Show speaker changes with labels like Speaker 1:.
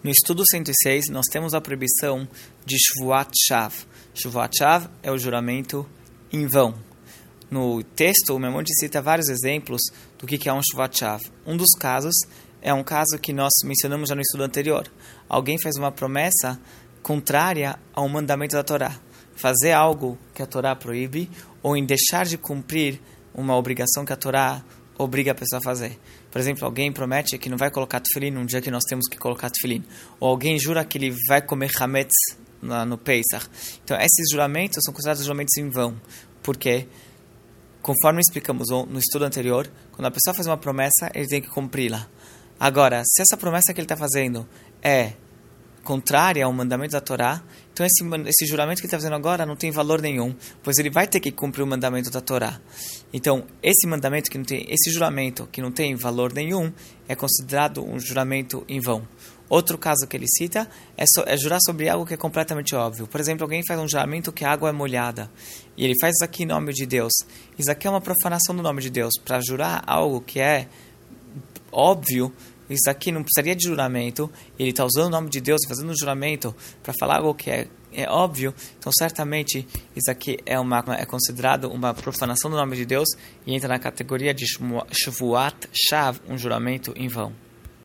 Speaker 1: No estudo 106, nós temos a proibição de Shvuat Shav. Shvuat Shav é o juramento em vão. No texto, o Memon cita vários exemplos do que é um Shvuat Shav. Um dos casos é um caso que nós mencionamos já no estudo anterior. Alguém faz uma promessa contrária ao mandamento da Torá. Fazer algo que a Torá proíbe ou em deixar de cumprir uma obrigação que a Torá obriga a pessoa a fazer. Por exemplo, alguém promete que não vai colocar tefilim num dia que nós temos que colocar tefilim. Ou alguém jura que ele vai comer hametz no Pesach. Então, esses juramentos são considerados juramentos em vão. Porque, conforme explicamos no estudo anterior, quando a pessoa faz uma promessa, ele tem que cumpri-la. Agora, se essa promessa que ele está fazendo é contrária ao mandamento da Torá, então esse, esse juramento que ele está fazendo agora não tem valor nenhum, pois ele vai ter que cumprir o mandamento da Torá. Então, esse mandamento que não tem, esse juramento que não tem valor nenhum, é considerado um juramento em vão. Outro caso que ele cita é, so, é, jurar sobre algo que é completamente óbvio. Por exemplo, alguém faz um juramento que a água é molhada e ele faz isso aqui em nome de Deus. Isso aqui é uma profanação do nome de Deus. Para jurar algo que é óbvio, isso aqui não precisaria de juramento, ele está usando o nome de Deus, fazendo um juramento para falar algo que é, é óbvio, então certamente isso aqui é, uma, é considerado uma profanação do nome de Deus e entra na categoria de Shvuat Shav, um juramento em vão.